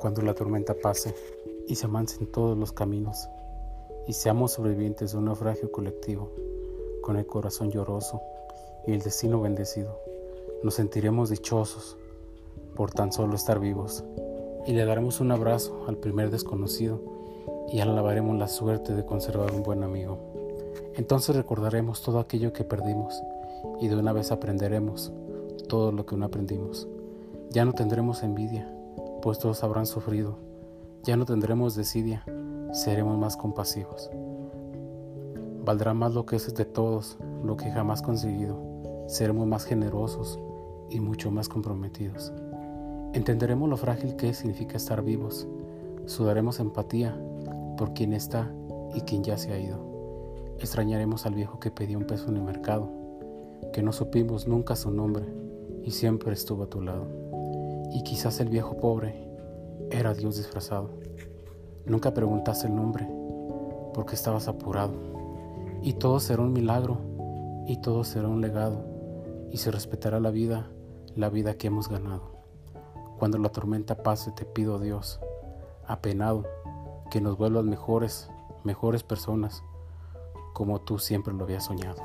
Cuando la tormenta pase y se amancen todos los caminos y seamos sobrevivientes de un naufragio colectivo, con el corazón lloroso y el destino bendecido, nos sentiremos dichosos por tan solo estar vivos y le daremos un abrazo al primer desconocido y alabaremos la suerte de conservar un buen amigo. Entonces recordaremos todo aquello que perdimos y de una vez aprenderemos todo lo que no aprendimos. Ya no tendremos envidia, pues todos habrán sufrido. Ya no tendremos desidia, seremos más compasivos. Valdrá más lo que es de todos, lo que jamás conseguido. Seremos más generosos y mucho más comprometidos. Entenderemos lo frágil que significa estar vivos. Sudaremos empatía por quien está y quien ya se ha ido. Extrañaremos al viejo que pedía un peso en el mercado, que no supimos nunca su nombre y siempre estuvo a tu lado. Y quizás el viejo pobre era Dios disfrazado. Nunca preguntaste el nombre porque estabas apurado. Y todo será un milagro y todo será un legado y se respetará la vida, la vida que hemos ganado. Cuando la tormenta pase te pido Dios, apenado, que nos vuelvas mejores, mejores personas, como tú siempre lo habías soñado.